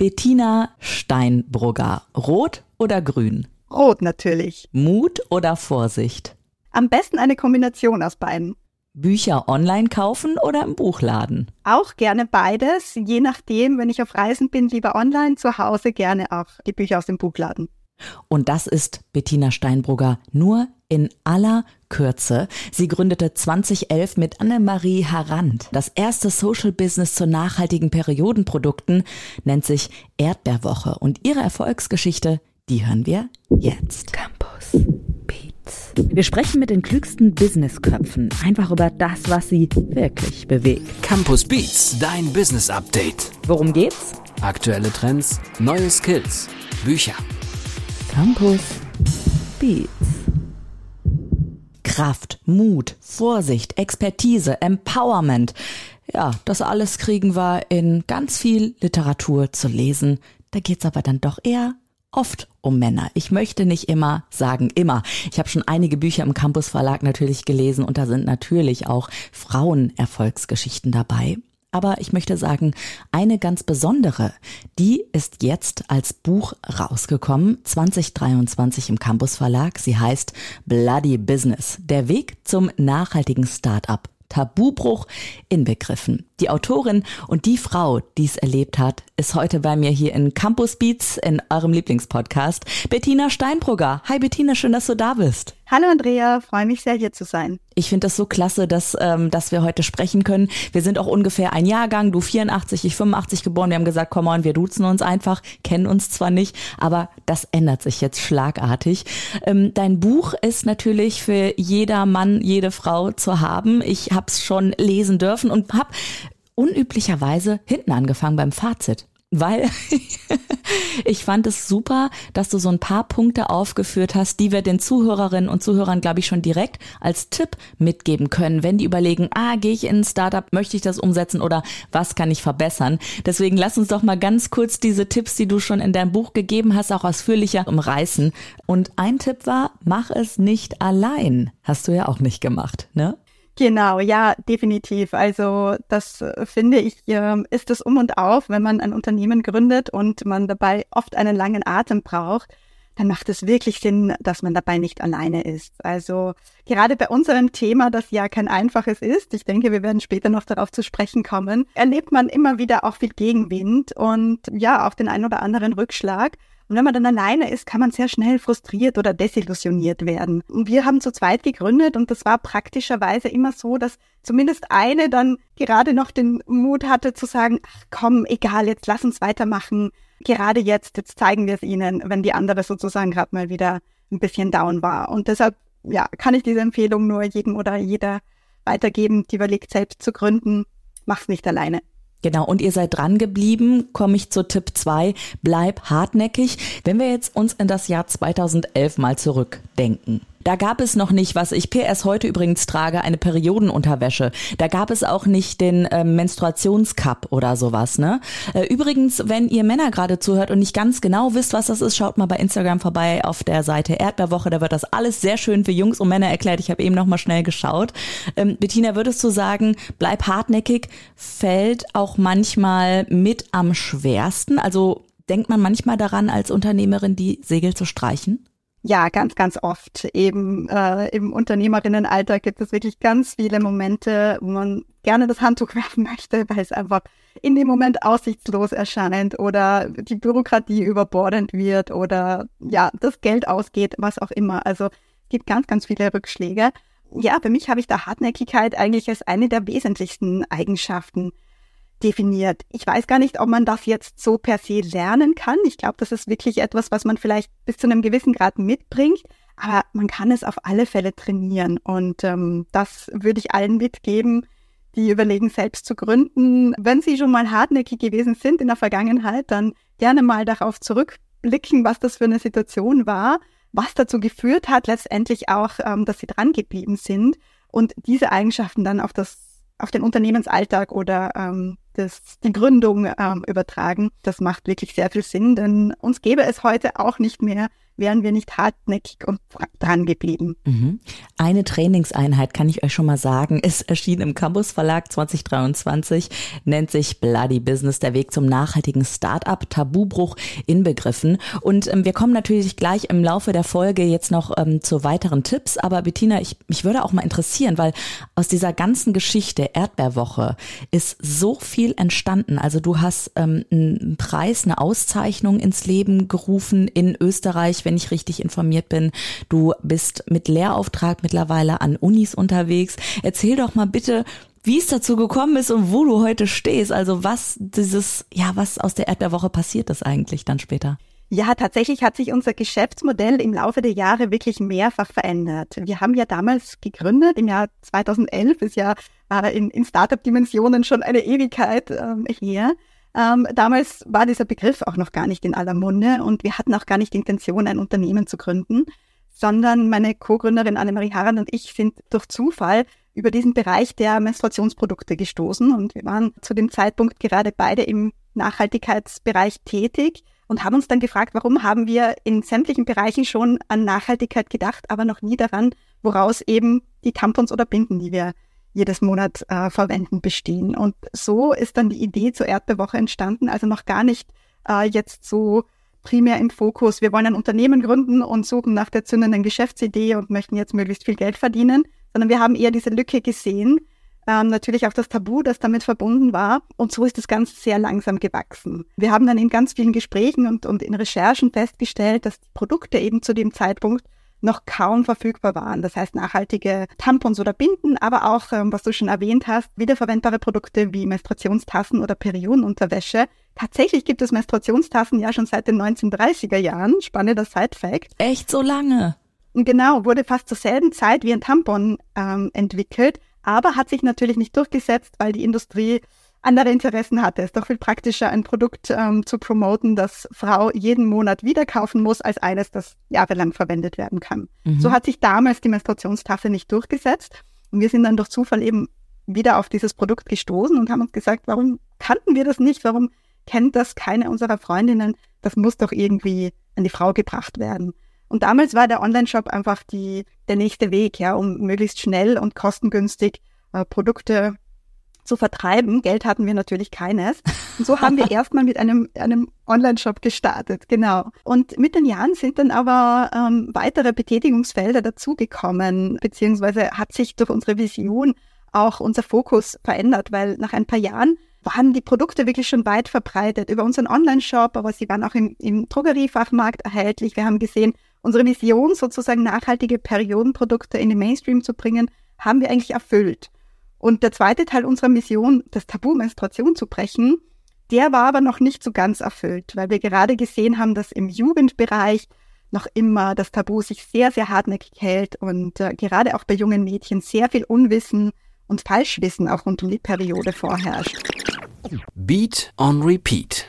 Bettina Steinbrugger, rot oder grün? Rot natürlich. Mut oder Vorsicht? Am besten eine Kombination aus beiden. Bücher online kaufen oder im Buchladen? Auch gerne beides, je nachdem, wenn ich auf Reisen bin, lieber online, zu Hause gerne auch die Bücher aus dem Buchladen. Und das ist Bettina Steinbrugger nur in aller Kürze. Sie gründete 2011 mit Annemarie Harand. Das erste Social Business zu nachhaltigen Periodenprodukten nennt sich Erdbeerwoche. Und ihre Erfolgsgeschichte, die hören wir jetzt. Campus Beats. Wir sprechen mit den klügsten Businessköpfen einfach über das, was sie wirklich bewegt. Campus Beats, dein Business Update. Worum geht's? Aktuelle Trends, neue Skills, Bücher Campus Beats. Kraft, Mut, Vorsicht, Expertise, Empowerment. Ja, das alles kriegen wir in ganz viel Literatur zu lesen. Da geht's aber dann doch eher oft um Männer. Ich möchte nicht immer sagen immer. Ich habe schon einige Bücher im Campus Verlag natürlich gelesen und da sind natürlich auch Frauenerfolgsgeschichten dabei. Aber ich möchte sagen, eine ganz besondere, die ist jetzt als Buch rausgekommen, 2023 im Campus Verlag. Sie heißt Bloody Business, der Weg zum nachhaltigen Start-up. Tabubruch inbegriffen. Die Autorin und die Frau, die es erlebt hat, ist heute bei mir hier in Campus Beats in eurem Lieblingspodcast. Bettina Steinbrugger. Hi Bettina, schön, dass du da bist. Hallo Andrea, freue mich sehr hier zu sein. Ich finde das so klasse, dass, ähm, dass wir heute sprechen können. Wir sind auch ungefähr ein Jahrgang, du 84, ich 85 geboren. Wir haben gesagt, komm on, wir duzen uns einfach, kennen uns zwar nicht, aber das ändert sich jetzt schlagartig. Ähm, dein Buch ist natürlich für jeder Mann, jede Frau zu haben. Ich habe es schon lesen dürfen und habe unüblicherweise hinten angefangen beim Fazit weil ich fand es super, dass du so ein paar Punkte aufgeführt hast, die wir den Zuhörerinnen und Zuhörern, glaube ich, schon direkt als Tipp mitgeben können, wenn die überlegen, ah, gehe ich in ein Startup, möchte ich das umsetzen oder was kann ich verbessern? Deswegen lass uns doch mal ganz kurz diese Tipps, die du schon in deinem Buch gegeben hast, auch ausführlicher umreißen. Und ein Tipp war, mach es nicht allein. Hast du ja auch nicht gemacht, ne? Genau, ja, definitiv. Also das äh, finde ich, äh, ist das um und auf, wenn man ein Unternehmen gründet und man dabei oft einen langen Atem braucht, dann macht es wirklich Sinn, dass man dabei nicht alleine ist. Also gerade bei unserem Thema, das ja kein einfaches ist, ich denke, wir werden später noch darauf zu sprechen kommen, erlebt man immer wieder auch viel Gegenwind und ja, auch den ein oder anderen Rückschlag. Und wenn man dann alleine ist, kann man sehr schnell frustriert oder desillusioniert werden. Und wir haben zu zweit gegründet und das war praktischerweise immer so, dass zumindest eine dann gerade noch den Mut hatte zu sagen, ach komm, egal, jetzt lass uns weitermachen. Gerade jetzt, jetzt zeigen wir es ihnen, wenn die andere sozusagen gerade mal wieder ein bisschen down war. Und deshalb, ja, kann ich diese Empfehlung nur jedem oder jeder weitergeben, die überlegt, selbst zu gründen. Mach's nicht alleine. Genau, und ihr seid dran geblieben, komme ich zu Tipp 2, bleib hartnäckig. Wenn wir jetzt uns in das Jahr 2011 mal zurückdenken. Da gab es noch nicht, was ich PS heute übrigens trage, eine Periodenunterwäsche. Da gab es auch nicht den äh, Menstruationscup oder sowas. Ne? Äh, übrigens, wenn ihr Männer gerade zuhört und nicht ganz genau wisst, was das ist, schaut mal bei Instagram vorbei auf der Seite Erdbeerwoche. Da wird das alles sehr schön für Jungs und Männer erklärt. Ich habe eben noch mal schnell geschaut. Ähm, Bettina, würdest du sagen, bleib hartnäckig, fällt auch manchmal mit am schwersten? Also denkt man manchmal daran, als Unternehmerin die Segel zu streichen? Ja, ganz, ganz oft. Eben äh, im Unternehmerinnenalter gibt es wirklich ganz viele Momente, wo man gerne das Handtuch werfen möchte, weil es einfach in dem Moment aussichtslos erscheint oder die Bürokratie überbordend wird oder ja, das Geld ausgeht, was auch immer. Also es gibt ganz, ganz viele Rückschläge. Ja, für mich habe ich da Hartnäckigkeit eigentlich als eine der wesentlichsten Eigenschaften definiert. Ich weiß gar nicht, ob man das jetzt so per se lernen kann. Ich glaube, das ist wirklich etwas, was man vielleicht bis zu einem gewissen Grad mitbringt. Aber man kann es auf alle Fälle trainieren. Und ähm, das würde ich allen mitgeben, die überlegen, selbst zu gründen. Wenn sie schon mal hartnäckig gewesen sind in der Vergangenheit, dann gerne mal darauf zurückblicken, was das für eine Situation war, was dazu geführt hat, letztendlich auch, ähm, dass sie dran geblieben sind und diese Eigenschaften dann auf das auf den Unternehmensalltag oder ähm, das, die Gründung ähm, übertragen. Das macht wirklich sehr viel Sinn, denn uns gäbe es heute auch nicht mehr, wären wir nicht hartnäckig und dran geblieben. Mhm. Eine Trainingseinheit kann ich euch schon mal sagen, ist erschienen im Campus Verlag 2023, nennt sich Bloody Business, der Weg zum nachhaltigen Startup, Tabubruch inbegriffen. Und ähm, wir kommen natürlich gleich im Laufe der Folge jetzt noch ähm, zu weiteren Tipps. Aber Bettina, ich, mich würde auch mal interessieren, weil aus dieser ganzen Geschichte Erdbeerwoche ist so viel entstanden. Also du hast ähm, einen Preis, eine Auszeichnung ins Leben gerufen in Österreich wenn ich richtig informiert bin. Du bist mit Lehrauftrag mittlerweile an Unis unterwegs. Erzähl doch mal bitte, wie es dazu gekommen ist und wo du heute stehst. Also was dieses, ja, was aus der Erdbeerwoche passiert ist eigentlich dann später. Ja, tatsächlich hat sich unser Geschäftsmodell im Laufe der Jahre wirklich mehrfach verändert. Wir haben ja damals gegründet, im Jahr 2011 ist ja äh, in, in Startup-Dimensionen schon eine Ewigkeit ähm, her. Ähm, damals war dieser Begriff auch noch gar nicht in aller Munde und wir hatten auch gar nicht die Intention, ein Unternehmen zu gründen, sondern meine Co-Gründerin Annemarie Harren und ich sind durch Zufall über diesen Bereich der Menstruationsprodukte gestoßen und wir waren zu dem Zeitpunkt gerade beide im Nachhaltigkeitsbereich tätig und haben uns dann gefragt, warum haben wir in sämtlichen Bereichen schon an Nachhaltigkeit gedacht, aber noch nie daran, woraus eben die Tampons oder Binden, die wir jedes Monat äh, verwenden, bestehen. Und so ist dann die Idee zur Erdbeerwoche entstanden, also noch gar nicht äh, jetzt so primär im Fokus. Wir wollen ein Unternehmen gründen und suchen nach der zündenden Geschäftsidee und möchten jetzt möglichst viel Geld verdienen, sondern wir haben eher diese Lücke gesehen, ähm, natürlich auch das Tabu, das damit verbunden war. Und so ist das Ganze sehr langsam gewachsen. Wir haben dann in ganz vielen Gesprächen und, und in Recherchen festgestellt, dass die Produkte eben zu dem Zeitpunkt noch kaum verfügbar waren. Das heißt nachhaltige Tampons oder Binden, aber auch, ähm, was du schon erwähnt hast, wiederverwendbare Produkte wie Menstruationstassen oder Periodenunterwäsche. Tatsächlich gibt es Menstruationstassen ja schon seit den 1930er Jahren. Spannender Side-Fact. Echt so lange? Genau, wurde fast zur selben Zeit wie ein Tampon ähm, entwickelt, aber hat sich natürlich nicht durchgesetzt, weil die Industrie andere Interessen hatte. Es ist doch viel praktischer, ein Produkt ähm, zu promoten, das Frau jeden Monat wieder kaufen muss, als eines, das jahrelang verwendet werden kann. Mhm. So hat sich damals die Menstruationstasse nicht durchgesetzt. Und wir sind dann durch Zufall eben wieder auf dieses Produkt gestoßen und haben uns gesagt, warum kannten wir das nicht? Warum kennt das keine unserer Freundinnen? Das muss doch irgendwie an die Frau gebracht werden. Und damals war der Online-Shop einfach die, der nächste Weg, ja, um möglichst schnell und kostengünstig äh, Produkte zu vertreiben. Geld hatten wir natürlich keines. Und so haben wir erstmal mit einem, einem Online-Shop gestartet, genau. Und mit den Jahren sind dann aber ähm, weitere Betätigungsfelder dazugekommen, beziehungsweise hat sich durch unsere Vision auch unser Fokus verändert, weil nach ein paar Jahren waren die Produkte wirklich schon weit verbreitet über unseren Online-Shop, aber sie waren auch im, im Drogeriefachmarkt erhältlich. Wir haben gesehen, unsere Vision, sozusagen nachhaltige Periodenprodukte in den Mainstream zu bringen, haben wir eigentlich erfüllt. Und der zweite Teil unserer Mission, das Tabu Menstruation zu brechen, der war aber noch nicht so ganz erfüllt, weil wir gerade gesehen haben, dass im Jugendbereich noch immer das Tabu sich sehr, sehr hartnäckig hält und äh, gerade auch bei jungen Mädchen sehr viel Unwissen und Falschwissen auch rund um die Periode vorherrscht. Beat on Repeat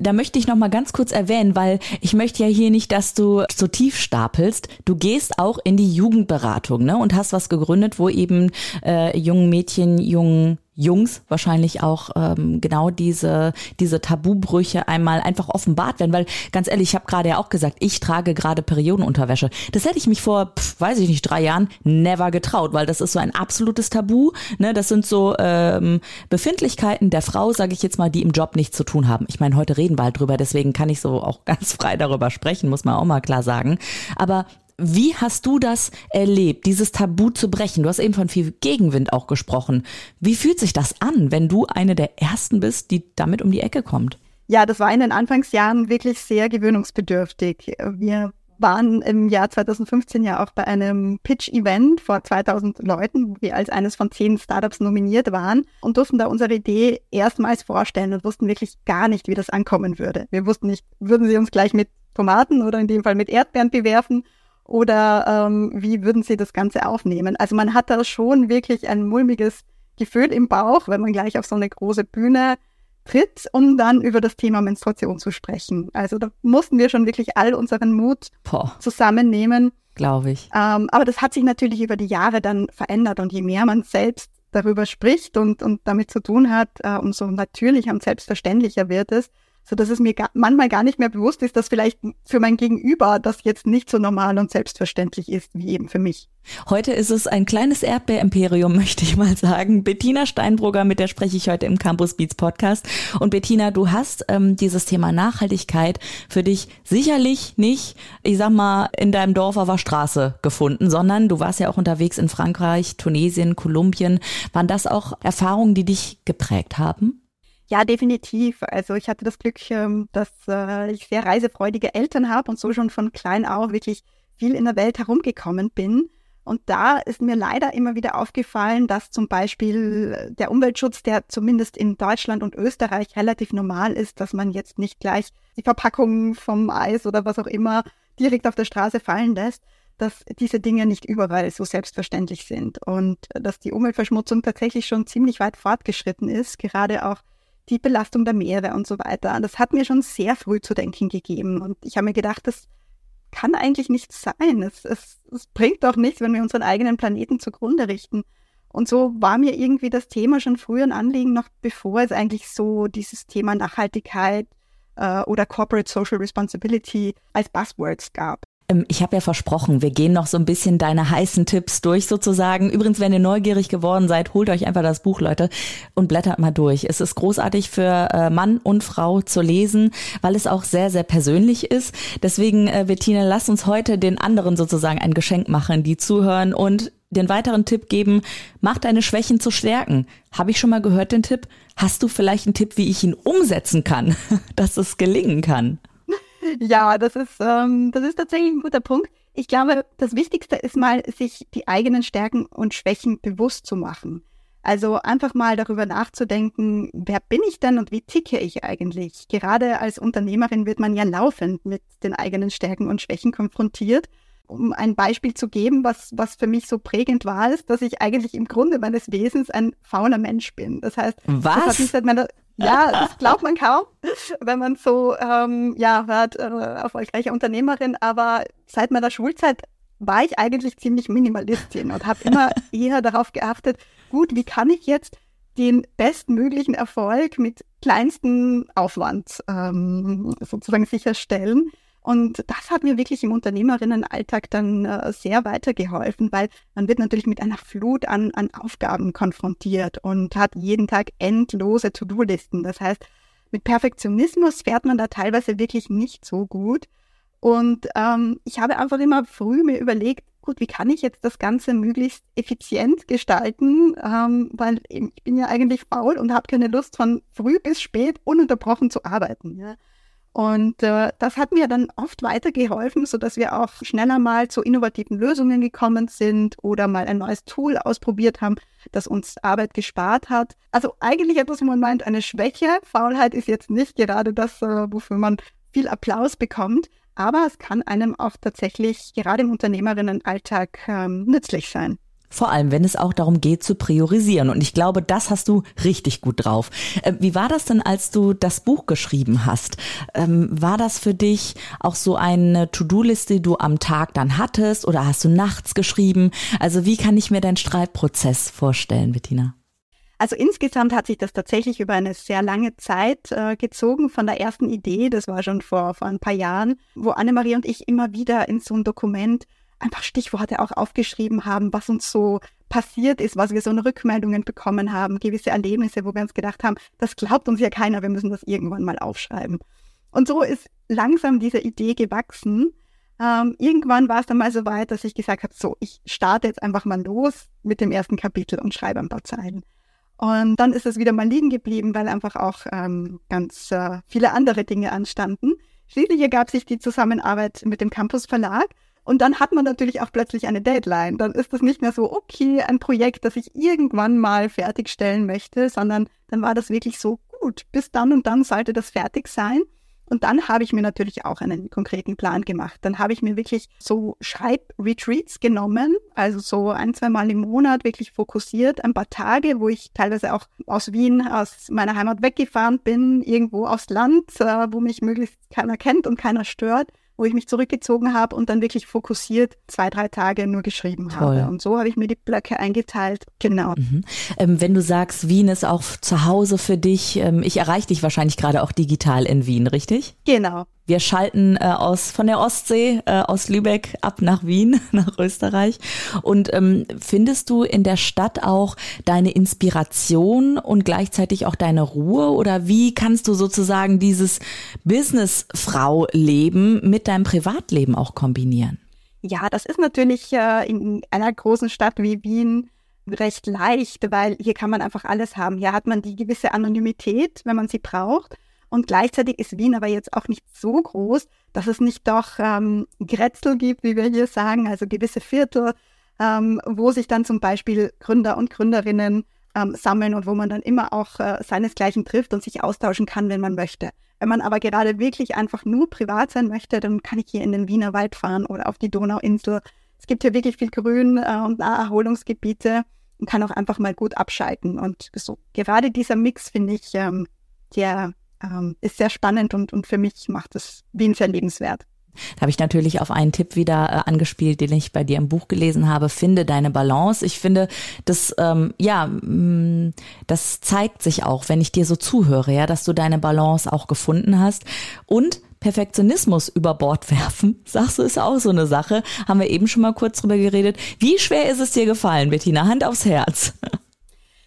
da möchte ich noch mal ganz kurz erwähnen, weil ich möchte ja hier nicht, dass du so tief stapelst. Du gehst auch in die Jugendberatung, ne? Und hast was gegründet, wo eben äh, jungen Mädchen, jungen Jungs wahrscheinlich auch ähm, genau diese diese Tabubrüche einmal einfach offenbart werden, weil ganz ehrlich, ich habe gerade ja auch gesagt, ich trage gerade Periodenunterwäsche. Das hätte ich mich vor, pf, weiß ich nicht, drei Jahren never getraut, weil das ist so ein absolutes Tabu. Ne, das sind so ähm, Befindlichkeiten der Frau, sage ich jetzt mal, die im Job nichts zu tun haben. Ich meine, heute reden wir halt drüber, deswegen kann ich so auch ganz frei darüber sprechen, muss man auch mal klar sagen. Aber wie hast du das erlebt, dieses Tabu zu brechen? Du hast eben von viel Gegenwind auch gesprochen. Wie fühlt sich das an, wenn du eine der ersten bist, die damit um die Ecke kommt? Ja, das war in den Anfangsjahren wirklich sehr gewöhnungsbedürftig. Wir waren im Jahr 2015 ja auch bei einem Pitch-Event vor 2000 Leuten, wo wir als eines von zehn Startups nominiert waren und durften da unsere Idee erstmals vorstellen und wussten wirklich gar nicht, wie das ankommen würde. Wir wussten nicht, würden sie uns gleich mit Tomaten oder in dem Fall mit Erdbeeren bewerfen oder ähm, wie würden Sie das Ganze aufnehmen? Also man hat da schon wirklich ein mulmiges Gefühl im Bauch, wenn man gleich auf so eine große Bühne tritt, um dann über das Thema Menstruation zu sprechen. Also da mussten wir schon wirklich all unseren Mut Boah. zusammennehmen. Glaube ich. Ähm, aber das hat sich natürlich über die Jahre dann verändert und je mehr man selbst darüber spricht und, und damit zu tun hat, äh, umso natürlicher und selbstverständlicher wird es, so dass es mir gar, manchmal gar nicht mehr bewusst ist, dass vielleicht für mein Gegenüber das jetzt nicht so normal und selbstverständlich ist wie eben für mich. Heute ist es ein kleines Erdbeerimperium, möchte ich mal sagen. Bettina Steinbrugger, mit der spreche ich heute im Campus Beats Podcast. Und Bettina, du hast ähm, dieses Thema Nachhaltigkeit für dich sicherlich nicht, ich sag mal, in deinem Dorf auf der Straße gefunden, sondern du warst ja auch unterwegs in Frankreich, Tunesien, Kolumbien. Waren das auch Erfahrungen, die dich geprägt haben? Ja, definitiv. Also ich hatte das Glück, ähm, dass äh, ich sehr reisefreudige Eltern habe und so schon von klein auf wirklich viel in der Welt herumgekommen bin. Und da ist mir leider immer wieder aufgefallen, dass zum Beispiel der Umweltschutz, der zumindest in Deutschland und Österreich relativ normal ist, dass man jetzt nicht gleich die Verpackung vom Eis oder was auch immer direkt auf der Straße fallen lässt, dass diese Dinge nicht überall so selbstverständlich sind und dass die Umweltverschmutzung tatsächlich schon ziemlich weit fortgeschritten ist, gerade auch die Belastung der Meere und so weiter. Das hat mir schon sehr früh zu denken gegeben. Und ich habe mir gedacht, das kann eigentlich nicht sein. Es, es, es bringt doch nichts, wenn wir unseren eigenen Planeten zugrunde richten. Und so war mir irgendwie das Thema schon früher ein Anliegen, noch bevor es eigentlich so dieses Thema Nachhaltigkeit äh, oder Corporate Social Responsibility als Buzzwords gab. Ähm, ich habe ja versprochen, wir gehen noch so ein bisschen deine heißen Tipps durch sozusagen. Übrigens, wenn ihr neugierig geworden seid, holt euch einfach das Buch, Leute, und blättert mal durch. Es ist großartig für äh, Mann und Frau zu lesen, weil es auch sehr, sehr persönlich ist. Deswegen, äh, Bettina, lass uns heute den anderen sozusagen ein Geschenk machen, die zuhören und den weiteren Tipp geben, mach deine Schwächen zu stärken. Habe ich schon mal gehört den Tipp? Hast du vielleicht einen Tipp, wie ich ihn umsetzen kann, dass es gelingen kann? Ja, das ist, ähm, das ist tatsächlich ein guter Punkt. Ich glaube, das Wichtigste ist mal, sich die eigenen Stärken und Schwächen bewusst zu machen. Also einfach mal darüber nachzudenken, wer bin ich denn und wie ticke ich eigentlich? Gerade als Unternehmerin wird man ja laufend mit den eigenen Stärken und Schwächen konfrontiert. Um ein Beispiel zu geben, was, was für mich so prägend war, ist, dass ich eigentlich im Grunde meines Wesens ein fauler Mensch bin. Das heißt, was? das hat mich seit meiner, ja, das glaubt man kaum, wenn man so ähm, ja hört, äh, erfolgreiche Unternehmerin. Aber seit meiner Schulzeit war ich eigentlich ziemlich Minimalistin und habe immer eher darauf geachtet, gut, wie kann ich jetzt den bestmöglichen Erfolg mit kleinstem Aufwand ähm, sozusagen sicherstellen. Und das hat mir wirklich im Unternehmerinnenalltag dann äh, sehr weitergeholfen, weil man wird natürlich mit einer Flut an, an Aufgaben konfrontiert und hat jeden Tag endlose To-Do-Listen. Das heißt, mit Perfektionismus fährt man da teilweise wirklich nicht so gut. Und ähm, ich habe einfach immer früh mir überlegt, gut, wie kann ich jetzt das Ganze möglichst effizient gestalten, ähm, weil ich bin ja eigentlich faul und habe keine Lust von früh bis spät ununterbrochen zu arbeiten. Ja. Und äh, das hat mir dann oft weitergeholfen, so dass wir auch schneller mal zu innovativen Lösungen gekommen sind oder mal ein neues Tool ausprobiert haben, das uns Arbeit gespart hat. Also eigentlich etwas, wo man meint, eine Schwäche. Faulheit ist jetzt nicht gerade das, äh, wofür man viel Applaus bekommt, aber es kann einem auch tatsächlich gerade im Unternehmerinnenalltag ähm, nützlich sein. Vor allem, wenn es auch darum geht zu priorisieren. Und ich glaube, das hast du richtig gut drauf. Äh, wie war das denn, als du das Buch geschrieben hast? Ähm, war das für dich auch so eine To-Do-Liste, die du am Tag dann hattest oder hast du nachts geschrieben? Also wie kann ich mir deinen Schreibprozess vorstellen, Bettina? Also insgesamt hat sich das tatsächlich über eine sehr lange Zeit äh, gezogen von der ersten Idee, das war schon vor, vor ein paar Jahren, wo Annemarie und ich immer wieder in so ein Dokument einfach Stichworte auch aufgeschrieben haben, was uns so passiert ist, was wir so eine Rückmeldungen bekommen haben, gewisse Erlebnisse, wo wir uns gedacht haben, das glaubt uns ja keiner, wir müssen das irgendwann mal aufschreiben. Und so ist langsam diese Idee gewachsen. Ähm, irgendwann war es dann mal so weit, dass ich gesagt habe, so, ich starte jetzt einfach mal los mit dem ersten Kapitel und schreibe ein paar Zeilen. Und dann ist es wieder mal liegen geblieben, weil einfach auch ähm, ganz äh, viele andere Dinge anstanden. Schließlich ergab sich die Zusammenarbeit mit dem Campus Verlag und dann hat man natürlich auch plötzlich eine Deadline. Dann ist das nicht mehr so, okay, ein Projekt, das ich irgendwann mal fertigstellen möchte, sondern dann war das wirklich so gut. Bis dann und dann sollte das fertig sein. Und dann habe ich mir natürlich auch einen konkreten Plan gemacht. Dann habe ich mir wirklich so Schreibretreats genommen, also so ein, zwei Mal im Monat wirklich fokussiert, ein paar Tage, wo ich teilweise auch aus Wien, aus meiner Heimat weggefahren bin, irgendwo aufs Land, äh, wo mich möglichst keiner kennt und keiner stört wo ich mich zurückgezogen habe und dann wirklich fokussiert zwei, drei Tage nur geschrieben Toll. habe. Und so habe ich mir die Blöcke eingeteilt. Genau. Mhm. Ähm, wenn du sagst, Wien ist auch zu Hause für dich, ähm, ich erreiche dich wahrscheinlich gerade auch digital in Wien, richtig? Genau. Wir schalten äh, aus von der Ostsee äh, aus Lübeck ab nach Wien, nach Österreich. Und ähm, findest du in der Stadt auch deine Inspiration und gleichzeitig auch deine Ruhe? Oder wie kannst du sozusagen dieses Businessfrau-Leben mit deinem Privatleben auch kombinieren? Ja, das ist natürlich äh, in einer großen Stadt wie Wien recht leicht, weil hier kann man einfach alles haben. Hier hat man die gewisse Anonymität, wenn man sie braucht. Und gleichzeitig ist Wien aber jetzt auch nicht so groß, dass es nicht doch ähm, Grätzel gibt, wie wir hier sagen, also gewisse Viertel, ähm, wo sich dann zum Beispiel Gründer und Gründerinnen ähm, sammeln und wo man dann immer auch äh, seinesgleichen trifft und sich austauschen kann, wenn man möchte. Wenn man aber gerade wirklich einfach nur privat sein möchte, dann kann ich hier in den Wiener Wald fahren oder auf die Donauinsel. Es gibt hier wirklich viel Grün äh, und Erholungsgebiete und kann auch einfach mal gut abschalten. Und so gerade dieser Mix finde ich, ähm, der ähm, ist sehr spannend und, und für mich macht es Wien sehr lebenswert. Da habe ich natürlich auf einen Tipp wieder äh, angespielt, den ich bei dir im Buch gelesen habe. Finde deine Balance. Ich finde, das ähm, ja, mh, mm, das zeigt sich auch, wenn ich dir so zuhöre, ja, dass du deine Balance auch gefunden hast und Perfektionismus über Bord werfen, sagst du, ist auch so eine Sache. Haben wir eben schon mal kurz drüber geredet. Wie schwer ist es dir gefallen, Bettina? Hand aufs Herz.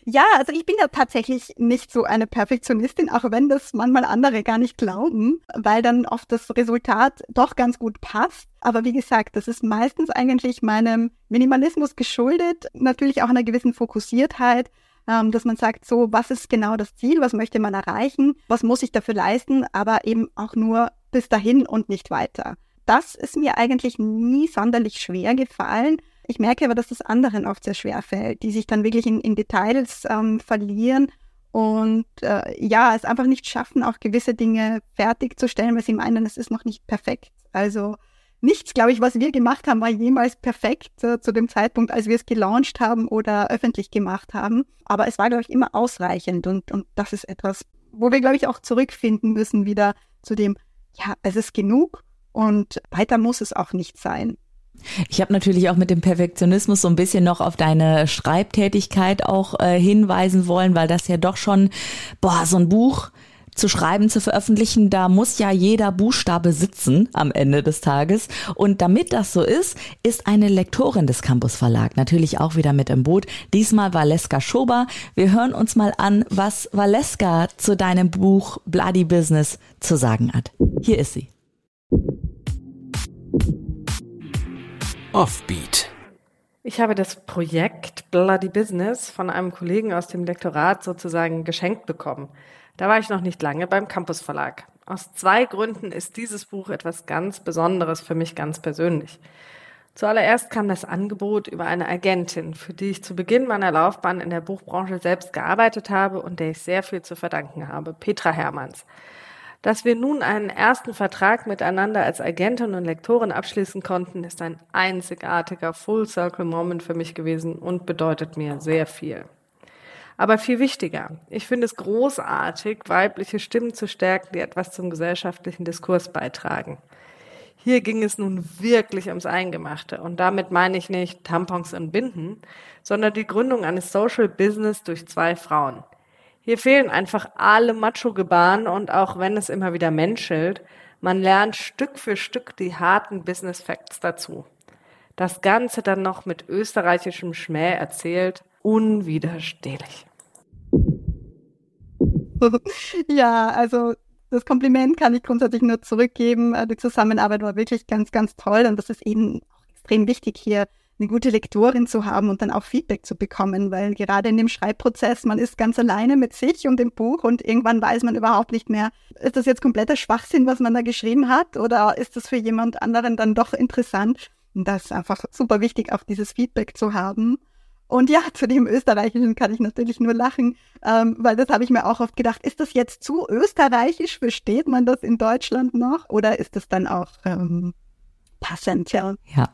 Ja, also ich bin ja tatsächlich nicht so eine Perfektionistin, auch wenn das manchmal andere gar nicht glauben, weil dann oft das Resultat doch ganz gut passt. Aber wie gesagt, das ist meistens eigentlich meinem Minimalismus geschuldet, natürlich auch einer gewissen Fokussiertheit, ähm, dass man sagt, so, was ist genau das Ziel, was möchte man erreichen, was muss ich dafür leisten, aber eben auch nur bis dahin und nicht weiter. Das ist mir eigentlich nie sonderlich schwer gefallen. Ich merke aber, dass das anderen oft sehr schwer fällt, die sich dann wirklich in, in Details ähm, verlieren und äh, ja, es einfach nicht schaffen, auch gewisse Dinge fertigzustellen, weil sie meinen, es ist noch nicht perfekt. Also nichts, glaube ich, was wir gemacht haben, war jemals perfekt äh, zu dem Zeitpunkt, als wir es gelauncht haben oder öffentlich gemacht haben. Aber es war, glaube ich, immer ausreichend und, und das ist etwas, wo wir, glaube ich, auch zurückfinden müssen wieder zu dem, ja, es ist genug und weiter muss es auch nicht sein. Ich habe natürlich auch mit dem Perfektionismus so ein bisschen noch auf deine Schreibtätigkeit auch äh, hinweisen wollen, weil das ja doch schon, boah, so ein Buch zu schreiben, zu veröffentlichen, da muss ja jeder Buchstabe sitzen am Ende des Tages. Und damit das so ist, ist eine Lektorin des Campus Verlag natürlich auch wieder mit im Boot. Diesmal Valeska Schober. Wir hören uns mal an, was Valeska zu deinem Buch Bloody Business zu sagen hat. Hier ist sie. Offbeat. Ich habe das Projekt Bloody Business von einem Kollegen aus dem Lektorat sozusagen geschenkt bekommen. Da war ich noch nicht lange beim Campus Verlag. Aus zwei Gründen ist dieses Buch etwas ganz Besonderes für mich ganz persönlich. Zuallererst kam das Angebot über eine Agentin, für die ich zu Beginn meiner Laufbahn in der Buchbranche selbst gearbeitet habe und der ich sehr viel zu verdanken habe, Petra Hermanns. Dass wir nun einen ersten Vertrag miteinander als Agentin und Lektorin abschließen konnten, ist ein einzigartiger Full-Circle-Moment für mich gewesen und bedeutet mir sehr viel. Aber viel wichtiger, ich finde es großartig, weibliche Stimmen zu stärken, die etwas zum gesellschaftlichen Diskurs beitragen. Hier ging es nun wirklich ums Eingemachte. Und damit meine ich nicht Tampons und Binden, sondern die Gründung eines Social Business durch zwei Frauen. Hier fehlen einfach alle Macho-Gebaren und auch wenn es immer wieder menschelt, man lernt Stück für Stück die harten Business Facts dazu. Das Ganze dann noch mit österreichischem Schmäh erzählt, unwiderstehlich. Ja, also das Kompliment kann ich grundsätzlich nur zurückgeben. Die Zusammenarbeit war wirklich ganz, ganz toll und das ist eben extrem wichtig hier eine gute Lektorin zu haben und dann auch Feedback zu bekommen, weil gerade in dem Schreibprozess, man ist ganz alleine mit sich und dem Buch und irgendwann weiß man überhaupt nicht mehr, ist das jetzt kompletter Schwachsinn, was man da geschrieben hat oder ist das für jemand anderen dann doch interessant? Und das ist einfach super wichtig, auch dieses Feedback zu haben. Und ja, zu dem Österreichischen kann ich natürlich nur lachen, ähm, weil das habe ich mir auch oft gedacht, ist das jetzt zu österreichisch? Versteht man das in Deutschland noch? Oder ist das dann auch ähm, passend, ja. Ja.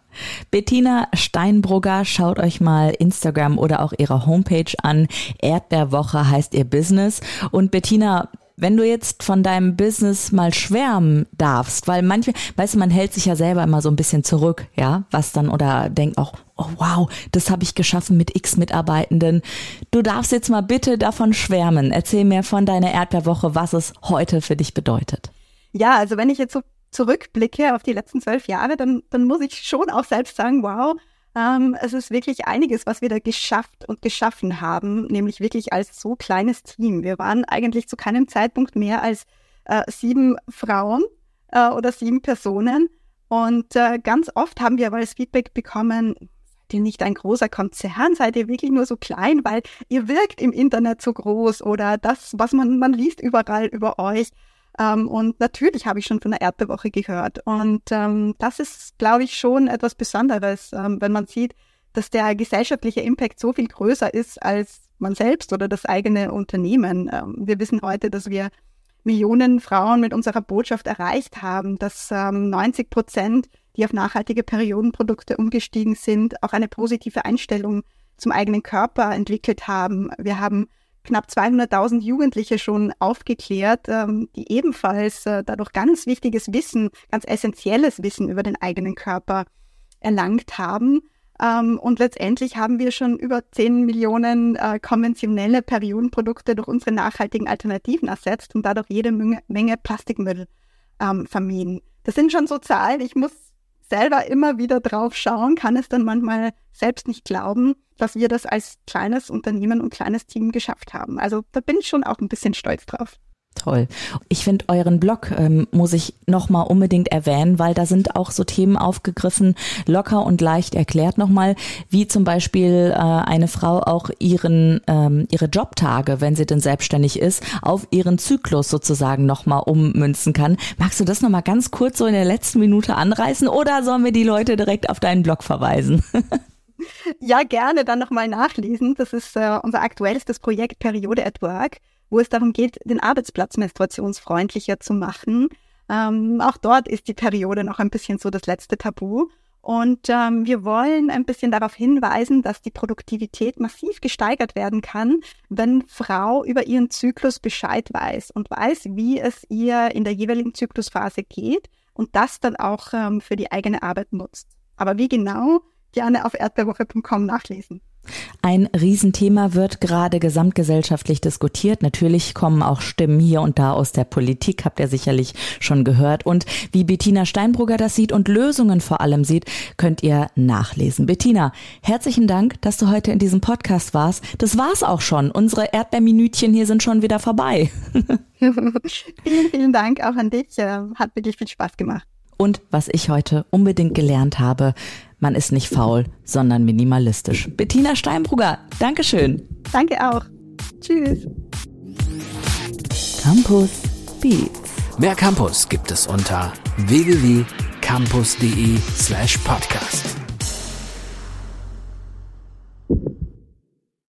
Bettina Steinbrugger, schaut euch mal Instagram oder auch ihre Homepage an. Erdbeerwoche heißt ihr Business. Und Bettina, Wenn du jetzt von deinem Business mal schwärmen darfst, weil manche, weißt du, man hält sich ja selber immer so ein bisschen zurück, ja, was dann oder denkt auch, oh wow, das habe ich geschaffen mit X Mitarbeitenden. Du darfst jetzt mal bitte davon schwärmen. Erzähl mir von deiner Erdbeerwoche, was es heute für dich bedeutet. Ja, also wenn ich jetzt so zurückblicke auf die letzten zwölf Jahre, dann, dann muss ich schon auch selbst sagen, wow, ähm, es ist wirklich einiges, was wir da geschafft und geschaffen haben, nämlich wirklich als so kleines Team. Wir waren eigentlich zu keinem Zeitpunkt mehr als äh, sieben Frauen äh, oder sieben Personen. Und äh, ganz oft haben wir aber als Feedback bekommen, seid ihr nicht ein großer Konzern, seid ihr wirklich nur so klein, weil ihr wirkt im Internet so groß oder das, was man, man liest überall über euch. Ähm, und natürlich habe ich schon von der Erdbewoche gehört. Und ähm, das ist, glaube ich, schon etwas Besonderes, ähm, wenn man sieht, dass der gesellschaftliche Impact so viel größer ist als man selbst oder das eigene Unternehmen. Ähm, wir wissen heute, dass wir Millionen Frauen mit unserer Botschaft erreicht haben, dass ähm, 90 Prozent, die auf nachhaltige Periodenprodukte umgestiegen sind, auch eine positive Einstellung zum eigenen Körper entwickelt haben. Wir haben knapp 200.000 Jugendliche schon aufgeklärt, ähm, die ebenfalls äh, dadurch ganz wichtiges Wissen, ganz essentielles Wissen über den eigenen Körper erlangt haben. Ähm, und letztendlich haben wir schon über 10 Millionen äh, konventionelle Periodenprodukte durch unsere nachhaltigen Alternativen ersetzt und dadurch jede Menge, Menge Plastikmüll ähm, vermieden. Das sind schon so Zahlen. Ich muss selber immer wieder drauf schauen, kann es dann manchmal selbst nicht glauben, dass wir das als kleines Unternehmen und kleines Team geschafft haben. Also da bin ich schon auch ein bisschen stolz drauf. Toll. Ich finde euren Blog ähm, muss ich nochmal unbedingt erwähnen, weil da sind auch so Themen aufgegriffen, locker und leicht erklärt nochmal, wie zum Beispiel äh, eine Frau auch ihren ähm, ihre Jobtage, wenn sie denn selbstständig ist, auf ihren Zyklus sozusagen nochmal ummünzen kann. Magst du das nochmal ganz kurz so in der letzten Minute anreißen oder sollen wir die Leute direkt auf deinen Blog verweisen? ja, gerne dann nochmal nachlesen. Das ist äh, unser aktuellstes Projekt Periode at Work wo es darum geht, den Arbeitsplatz menstruationsfreundlicher zu machen. Ähm, auch dort ist die Periode noch ein bisschen so das letzte Tabu. Und ähm, wir wollen ein bisschen darauf hinweisen, dass die Produktivität massiv gesteigert werden kann, wenn Frau über ihren Zyklus Bescheid weiß und weiß, wie es ihr in der jeweiligen Zyklusphase geht und das dann auch ähm, für die eigene Arbeit nutzt. Aber wie genau, gerne auf erdbeerwoche.com nachlesen. Ein Riesenthema wird gerade gesamtgesellschaftlich diskutiert. Natürlich kommen auch Stimmen hier und da aus der Politik, habt ihr sicherlich schon gehört. Und wie Bettina Steinbrugger das sieht und Lösungen vor allem sieht, könnt ihr nachlesen. Bettina, herzlichen Dank, dass du heute in diesem Podcast warst. Das war's auch schon. Unsere Erdbeerminütchen hier sind schon wieder vorbei. vielen, vielen Dank auch an dich. Hat wirklich viel Spaß gemacht und was ich heute unbedingt gelernt habe, man ist nicht faul, sondern minimalistisch. Bettina Steinbrugger, Dankeschön. Danke auch. Tschüss. Campus Beats. Mehr Campus gibt es unter www.campus.de slash podcast.